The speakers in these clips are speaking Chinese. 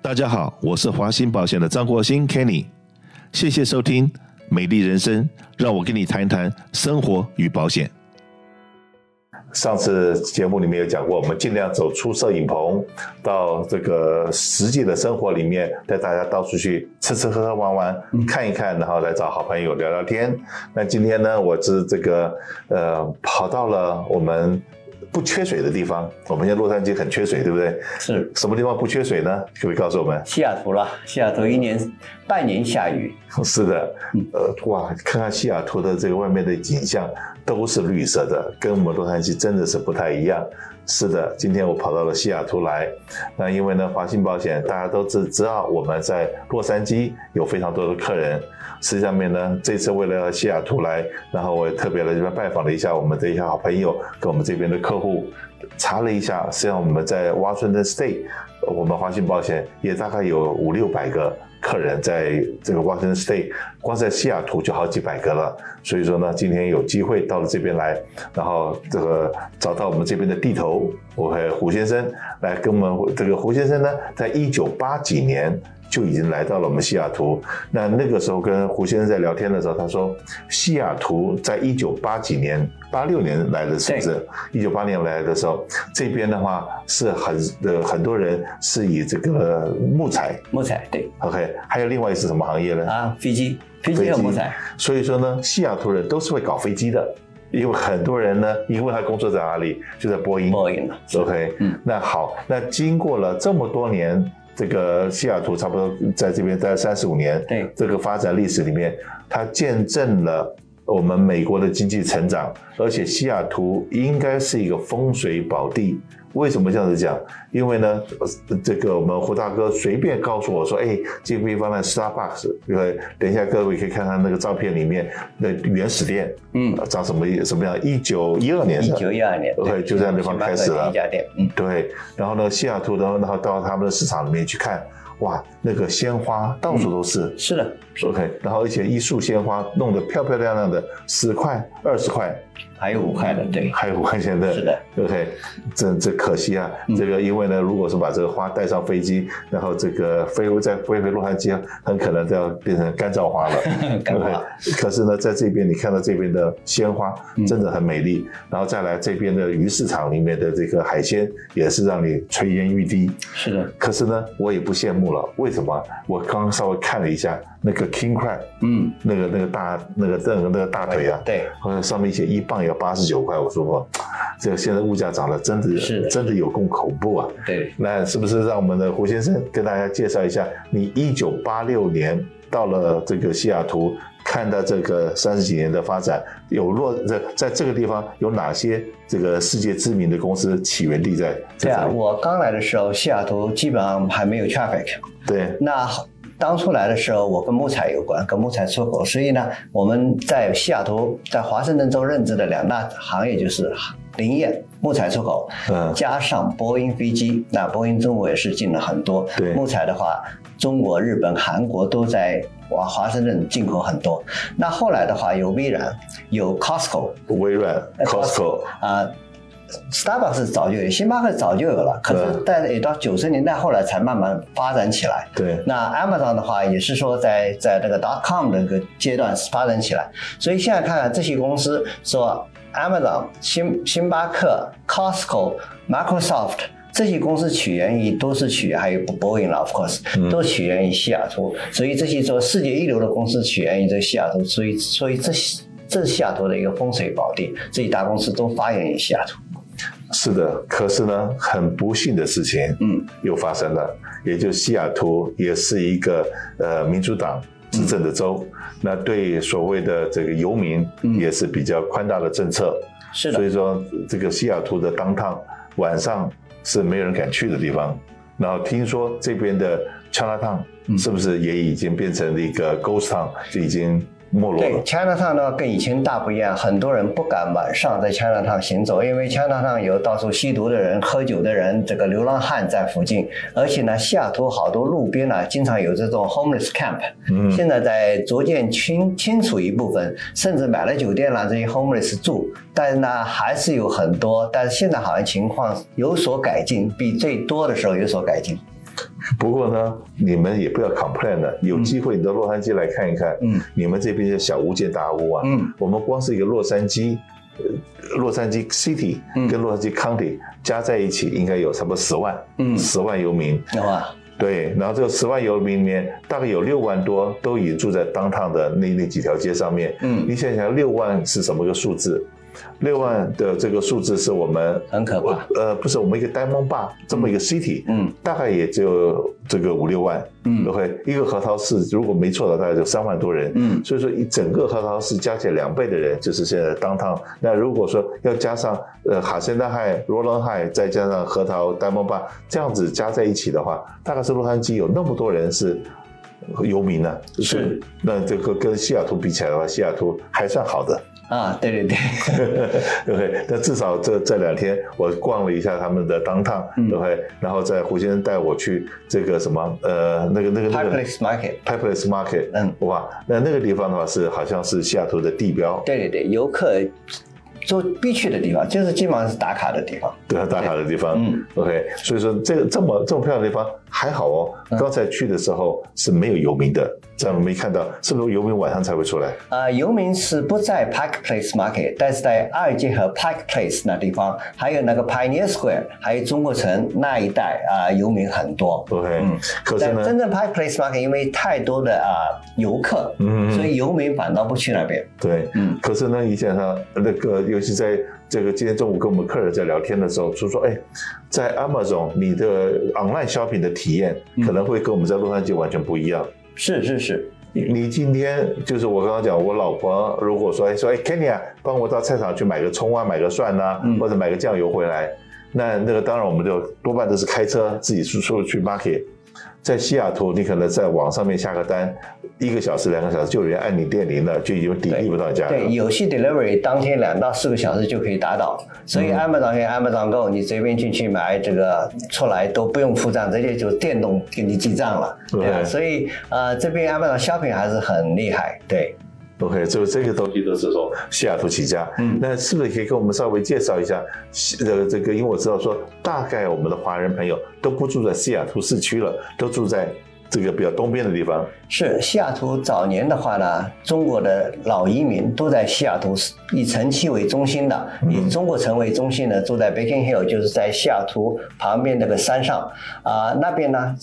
大家好，我是华兴保险的张国兴 Kenny，谢谢收听美丽人生，让我跟你谈一谈生活与保险。上次节目里面有讲过，我们尽量走出摄影棚，到这个实际的生活里面，带大家到处去吃吃喝喝玩玩，看一看，然后来找好朋友聊聊天。那今天呢，我是这个呃，跑到了我们不缺水的地方。我们现在洛杉矶很缺水，对不对？是。什么地方不缺水呢？可不可以告诉我们？西雅图了，西雅图一年半年下雨。是的，呃，哇，看看西雅图的这个外面的景象。都是绿色的，跟我们洛杉矶真的是不太一样。是的，今天我跑到了西雅图来，那因为呢，华信保险大家都知知道我们在洛杉矶有非常多的客人。实际上面呢，这次为了西雅图来，然后我也特别来这边拜访了一下我们的一些好朋友，跟我们这边的客户查了一下，实际上我们在 Washington State，我们华信保险也大概有五六百个。客人在这个 Washington State，光在西雅图就好几百个了。所以说呢，今天有机会到了这边来，然后这个找到我们这边的地头，我和胡先生来跟我们这个胡先生呢，在一九八几年。就已经来到了我们西雅图。那那个时候跟胡先生在聊天的时候，他说，西雅图在一九八几年、八六年来的，是不是？一九八年来的时候，这边的话是很呃很多人是以这个木材，木材对。OK，还有另外一是什么行业呢？啊，飞机，飞机和木材。所以说呢，西雅图人都是会搞飞机的，因为很多人呢，因为他工作在哪里？就在波音。波音 OK，嗯，那好，那经过了这么多年。这个西雅图差不多在这边待了三十五年，对。这个发展历史里面，它见证了我们美国的经济成长，而且西雅图应该是一个风水宝地。为什么这样子讲？因为呢，这个我们胡大哥随便告诉我说，哎，这个地方呢，Starbucks，因为等一下各位可以看看那个照片里面的原始店，嗯，长什么什么样？一九一二年，一九一二年，OK，就在那地方开始了一家店，嗯，对。然后呢，西雅图然后，然后到他们的市场里面去看，哇，那个鲜花到处都是，是的，OK。然后而且一束鲜花弄得漂漂亮亮的，十块、二十块。还有五块的，对，还有五块钱的，是的，OK，这这可惜啊，嗯、这个因为呢，如果是把这个花带上飞机，然后这个飞回再飞回洛杉矶，很可能都要变成干燥花了。干花。可是呢，在这边你看到这边的鲜花真的很美丽，嗯、然后再来这边的鱼市场里面的这个海鲜也是让你垂涎欲滴。是的。可是呢，我也不羡慕了，为什么？我刚刚稍微看了一下那个 King Crab，嗯，那个那个大那个那个那个大腿啊，对，好像上面写一磅。要八十九块，我说过，这个现在物价涨得真的是真的有够恐怖啊！对，那是不是让我们的胡先生跟大家介绍一下，你一九八六年到了这个西雅图，看到这个三十几年的发展，有落在在这个地方有哪些这个世界知名的公司起源地在？对啊，我刚来的时候，西雅图基本上还没有 traffic。对，那。当初来的时候，我跟木材有关，跟木材出口，所以呢，我们在西雅图，在华盛顿州任职的两大行业就是林业、木材出口，嗯，加上波音飞机，那波音中国也是进了很多。对，木材的话，中国、日本、韩国都在往华盛顿进口很多。那后来的话，有微软，有 Costco，微软，Costco 啊。Starbucks 早就有，星巴克早就有了，可是但也到九十年代后来才慢慢发展起来。对，那 Amazon 的话也是说在在这个 dot com 的一个阶段发展起来，所以现在看看这些公司，说 Amazon、星星巴克、Costco、Microsoft 这些公司起源于都是起源，还有 Boeing，of course，都起源于西雅图，所以这些说世界一流的公司起源于这个西雅图，所以所以这这是西雅图的一个风水宝地，这些大公司都发源于西雅图。是的，可是呢，很不幸的事情，嗯，又发生了。嗯、也就西雅图也是一个呃民主党执政的州，嗯、那对所谓的这个游民也是比较宽大的政策。是的，所以说这个西雅图的 downtown 晚上是没有人敢去的地方。然后听说这边的 Chinatown 是不是也已经变成了一个 ghost town，就已经。对，Chinatown 呢跟以前大不一样，很多人不敢晚上在 Chinatown 行走，因为 Chinatown 有到处吸毒的人、喝酒的人，这个流浪汉在附近。而且呢，西雅图好多路边呢，经常有这种 homeless camp。嗯，现在在逐渐清清除一部分，甚至买了酒店让这些 homeless 住，但是呢，还是有很多。但是现在好像情况有所改进，比最多的时候有所改进。不过呢，你们也不要 complain 了，有机会你到洛杉矶来看一看。嗯，你们这边的小巫见大巫啊。嗯，我们光是一个洛杉矶，呃，洛杉矶 City 跟洛杉矶 County 加在一起，应该有差不多十万。嗯，十万游民。有啊。对，然后这十万游民里面，大概有六万多都已经住在 downtown 的那那几条街上面。嗯，你想想，六万是什么个数字？六万的这个数字是我们很可怕。呃，不是我们一个 Diamond Bar 这么一个 city，嗯，大概也只有这个五六万，嗯，OK，一个核桃市如果没错的，大概就三万多人，嗯，所以说一整个核桃市加起来两倍的人，就是现在 downtown。那如果说要加上呃哈森大海、罗伦海，再加上核桃 Diamond Bar 这样子加在一起的话，大概是洛杉矶有那么多人是游民呢，是。那这个跟西雅图比起来的话，西雅图还算好的。啊，对对对，对不对？那至少这这两天我逛了一下他们的 downtown，对不对？然后在胡先生带我去这个什么呃那个那个那个 Market，Pike Place Market，嗯，哇，那那个地方的话是好像是西雅图的地标。对对对，游客。做必去的地方，就是基本上是打卡的地方。对啊，打卡的地方。嗯，OK。所以说，这个这么这么漂亮的地方还好哦。刚才去的时候是没有游民的，这样没看到，是不是游民晚上才会出来？啊，游民是不在 Pike Place Market，但是在二街和 Pike Place 那地方，还有那个 Pioneer Square，还有中国城那一带啊，游民很多。OK。嗯。可是呢，真正 Pike Place Market 因为太多的啊游客，嗯，所以游民反倒不去那边。对，嗯。可是呢，你想想那个尤其在这个今天中午跟我们客人在聊天的时候，就说：“哎，在 Amazon 你的 online shopping 的体验可能会跟我们在洛杉矶完全不一样。”是是是，你今天就是我刚刚讲，我老婆如果说：“哎说哎，Kenny 啊，帮我到菜场去买个葱啊，买个蒜呐，或者买个酱油回来。”那那个当然我们就多半都是开车自己出出去 market。在西雅图，你可能在网上面下个单，一个小时、两个小时就有人按你电铃了，就已经抵递不到家了。对，有些 delivery 当天两到四个小时就可以达到，所以 Amazon 跟 Amazon Go 你随便进去买这个出来都不用付账，直接就电动给你记账了。对啊，所以呃这边 Amazon shopping 还是很厉害，对。OK，就这个东西都是从西雅图起家。嗯，那是不是可以跟我们稍微介绍一下？呃，这个因为我知道说，大概我们的华人朋友都不住在西雅图市区了，都住在这个比较东边的地方。是西雅图早年的话呢，中国的老移民都在西雅图以城区为中心的，以中国城为中心的，住在 Beacon Hill，就是在西雅图旁边那个山上啊、呃，那边呢。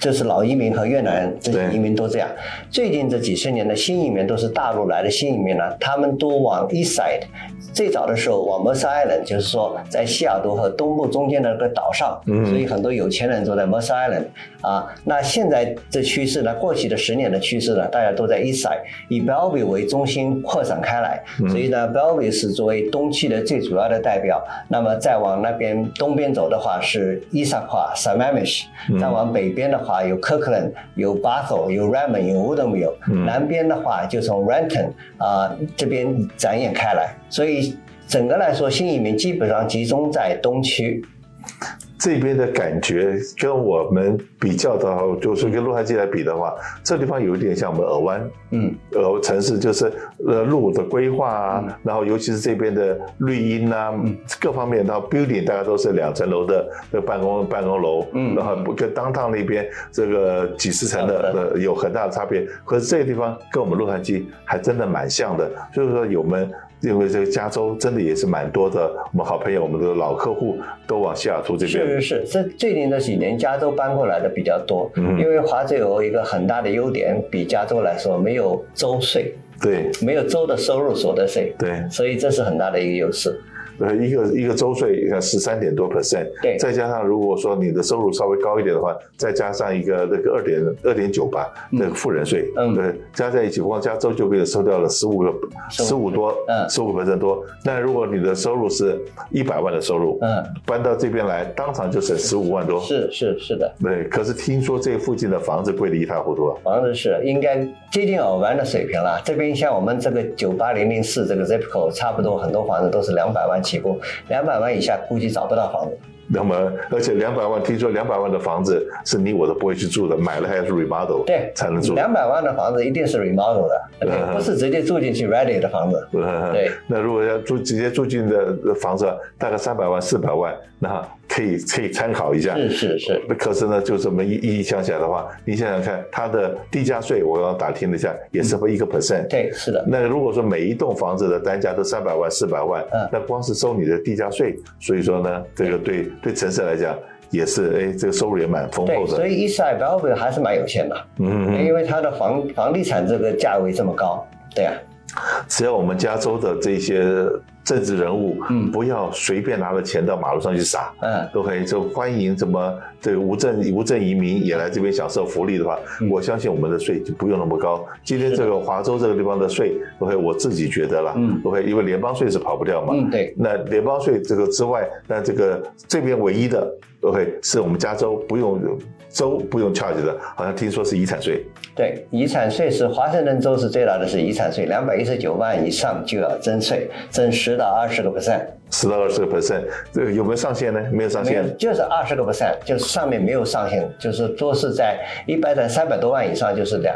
就是老移民和越南人这些移民都这样。最近这几十年的新移民都是大陆来的新移民呢，他们都往 East Side。最早的时候往 Mercer Island，就是说在西雅图和东部中间的那个岛上，所以很多有钱人都在 Mercer Island。啊，那现在这趋势呢，过去的十年的趋势呢，大家都在 East Side，以 Bellevue 为中心扩展开来。所以呢，Bellevue 是作为东区的最主要的代表。那么再往那边东边走的话是 Issaquah、Sammamish。再往北边的话。啊，有 Kirkland，有 Bathel，有 Raymond，有 Woodinville。南边的话就从 Renton 啊这边展演开来，所以整个来说，新移民基本上集中在东区。这边的感觉跟我们比较的话，就是跟洛杉矶来比的话，这地方有一点像我们尔湾，嗯，呃，城市就是呃路的规划啊，嗯、然后尤其是这边的绿荫啊，嗯、各方面，然后 building 大概都是两层楼的那办公办公楼，嗯，然后跟 downtown 那边这个几十层的呃有很大的差别，可是这个地方跟我们洛杉矶还真的蛮像的，就是说有我们。因为这个加州真的也是蛮多的，我们好朋友，我们的老客户都往西雅图这边。是是是，这最近这几年加州搬过来的比较多，嗯，因为华州有一个很大的优点，比加州来说没有州税，对，没有州的收入所得税，对，所以这是很大的一个优势。呃，一个一个周税，你看十三点多 percent，对，再加上如果说你的收入稍微高一点的话，再加上一个那个二点二点九八，那个富人税，嗯，对，加在一起，光加州就给你收掉了十五个十五多，嗯，十五 percent 多。那如果你的收入是一百万的收入，嗯，搬到这边来，当场就省十五万多。是是是的，对。可是听说这附近的房子贵得一塌糊涂啊。房子是应该接近尔湾的水平了。这边像我们这个九八零零四这个 zip code，差不多很多房子都是两百万起步，两百。万以下估计找不到房子。那么，而且两百万，听说两百万的房子是你我都不会去住的，买了还是 remodel 对才能住。两百万的房子一定是 remodel 的，对，不是直接住进去 ready 的房子。对。那如果要住直接住进的房子，大概三百万、四百万，那可以可以参考一下。是是是。可是呢，就这么一一想起来的话，你想想看，它的地价税，我刚刚打听了一下，也是一个 percent。对，是的。那如果说每一栋房子的单价都三百万、四百万，嗯，那光是收你的地价税，所以说呢，这个对对城市来讲也是，哎，这个收入也蛮丰厚的。所以 East Side Bellevue 还是蛮有限的。嗯嗯。因为它的房房地产这个价位这么高，对啊。只要我们加州的这些政治人物，嗯，不要随便拿了钱到马路上去撒，嗯，都可以就欢迎什么这个无证无证移民也来这边享受福利的话，嗯，我相信我们的税就不用那么高。今天这个华州这个地方的税，OK，我自己觉得了，嗯，OK，因为联邦税是跑不掉嘛，嗯，对。那联邦税这个之外，那这个这边唯一的，OK，是我们加州不用州不用 charge 的，好像听说是遗产税。对，遗产税是华盛顿州是最大的是遗产税，两百一十九万以上就要征税，征十到二十个 percent，十到二十个 percent，这个有没有上限呢？没有上限，就是二十个 percent，就是上面没有上限，就是都是在一百在三百多万以上就是两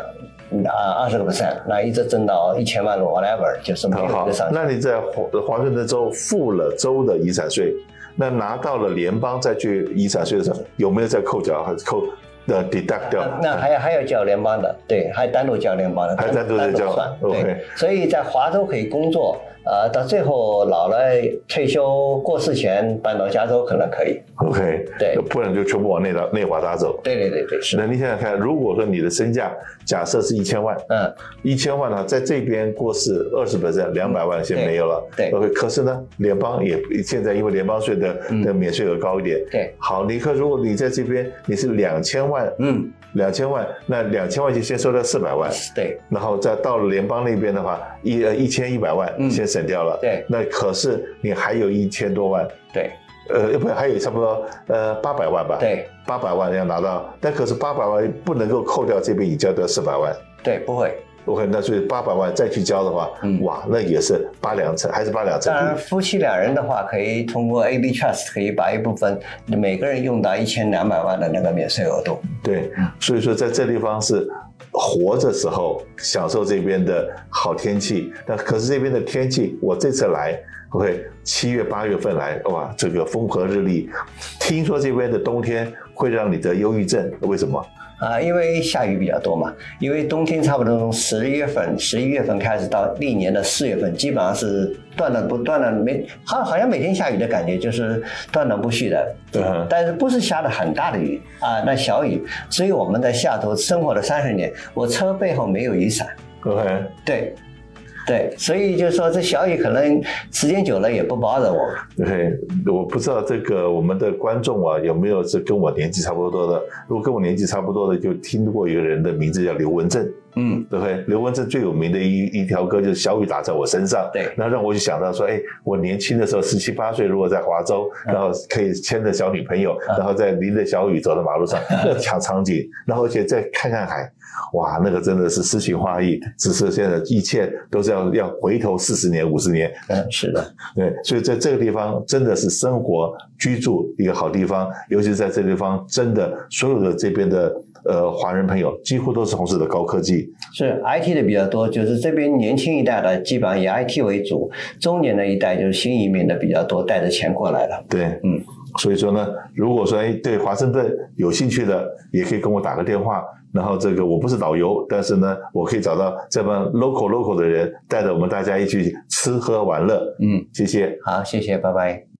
啊二十个 percent，那一直征到一千万 whatever，就是没有一个上限。那你在华华盛顿州付了州的遗产税，那拿到了联邦再去遗产税的时候，有没有再扣缴还是扣？呃 deduct 掉，那还要还要交联邦的，对，还单独交联邦的，还单独再交，算，对，所以在华州可以工作。呃，到最后老了退休过世前搬到加州可能可以。OK，对，不然就全部往内华内华达走。对对对对，是。那你想想看，如果说你的身价假设是一千万，嗯，一千万呢，在这边过世二十 percent，两百万先没有了。对。OK，可是呢，联邦也现在因为联邦税的的免税额高一点。对。好，你看，如果你在这边你是两千万，嗯，两千万，那两千万就先收到四百万。对。然后再到了联邦那边的话，一呃一千一百万，先。省掉了，对，那可是你还有一千多万，对，呃，不，还有差不多呃八百万吧，对，八百万要拿到，但可是八百万不能够扣掉这边已交的四百万，对，不会，OK，那所以八百万再去交的话，嗯，哇，那也是八两成，还是八两成。当然，夫妻两人的话，可以通过 AB Trust 可以把一部分每个人用到一千两百万的那个免税额度，对，所以说在这地方是。活着时候享受这边的好天气，那可是这边的天气，我这次来，OK，七月八月份来，哇，这个风和日丽。听说这边的冬天会让你得忧郁症，为什么？啊，因为下雨比较多嘛。因为冬天差不多从十一月份、十一月份开始到历年的四月份，基本上是断断不断的，没好好像每天下雨的感觉，就是断断不续的。对。但是不是下的很大的雨啊，那小雨。所以我们在西雅图生活了三十年，我车背后没有雨伞。OK。对。对，所以就是说，这小雨可能时间久了也不包着我。对，我不知道这个我们的观众啊有没有是跟我年纪差不多的。如果跟我年纪差不多的，就听过一个人的名字叫刘文正。嗯，对不对？刘文正最有名的一一条歌就是《小雨打在我身上》。对，那让我就想到说，哎，我年轻的时候十七八岁，如果在华州，然后可以牵着小女朋友，嗯、然后在淋着小雨走在马路上，那场场景，然后而且再看看海。哇，那个真的是诗情画意，只是现在一切都是要要回头四十年五十年。嗯，是的，对，所以在这个地方真的是生活居住一个好地方，尤其是在这个地方，真的所有的这边的呃华人朋友几乎都是从事的高科技，是 IT 的比较多，就是这边年轻一代的基本上以 IT 为主，中年的一代就是新移民的比较多，带着钱过来了。对，嗯，所以说呢，如果说哎对华盛顿有兴趣的，也可以跟我打个电话。然后这个我不是导游，但是呢，我可以找到这帮 local local 的人，带着我们大家一起吃喝玩乐。嗯，谢谢。好，谢谢，拜拜。